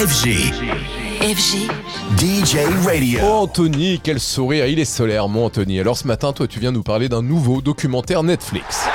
FG. FG. DJ Radio. Oh Anthony, quel sourire, il est solaire mon Anthony. Alors ce matin, toi tu viens nous parler d'un nouveau documentaire Netflix.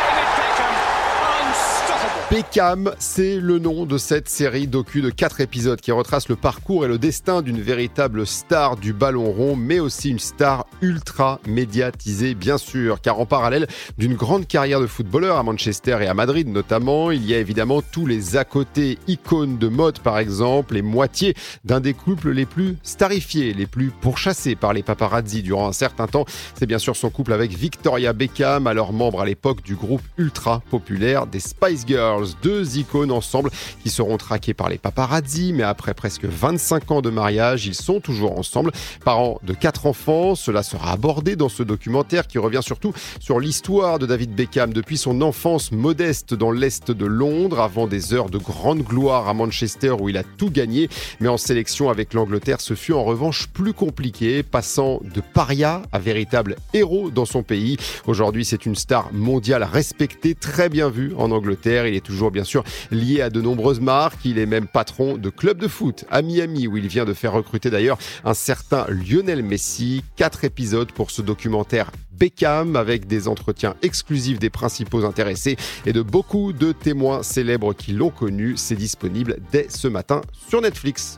Beckham, c'est le nom de cette série docu de 4 épisodes qui retrace le parcours et le destin d'une véritable star du ballon rond, mais aussi une star ultra médiatisée, bien sûr, car en parallèle d'une grande carrière de footballeur à Manchester et à Madrid notamment, il y a évidemment tous les à côté icônes de mode par exemple, les moitiés d'un des couples les plus starifiés, les plus pourchassés par les paparazzi durant un certain temps. C'est bien sûr son couple avec Victoria Beckham, alors membre à l'époque du groupe ultra populaire des Spice Girls deux icônes ensemble qui seront traqués par les paparazzi, mais après presque 25 ans de mariage, ils sont toujours ensemble. Parents de quatre enfants, cela sera abordé dans ce documentaire qui revient surtout sur l'histoire de David Beckham depuis son enfance modeste dans l'est de Londres, avant des heures de grande gloire à Manchester où il a tout gagné, mais en sélection avec l'Angleterre, ce fut en revanche plus compliqué, passant de paria à véritable héros dans son pays. Aujourd'hui, c'est une star mondiale respectée, très bien vue en Angleterre. Il est toujours bien sûr lié à de nombreuses marques. Il est même patron de club de foot à Miami où il vient de faire recruter d'ailleurs un certain Lionel Messi. Quatre épisodes pour ce documentaire Beckham avec des entretiens exclusifs des principaux intéressés et de beaucoup de témoins célèbres qui l'ont connu. C'est disponible dès ce matin sur Netflix.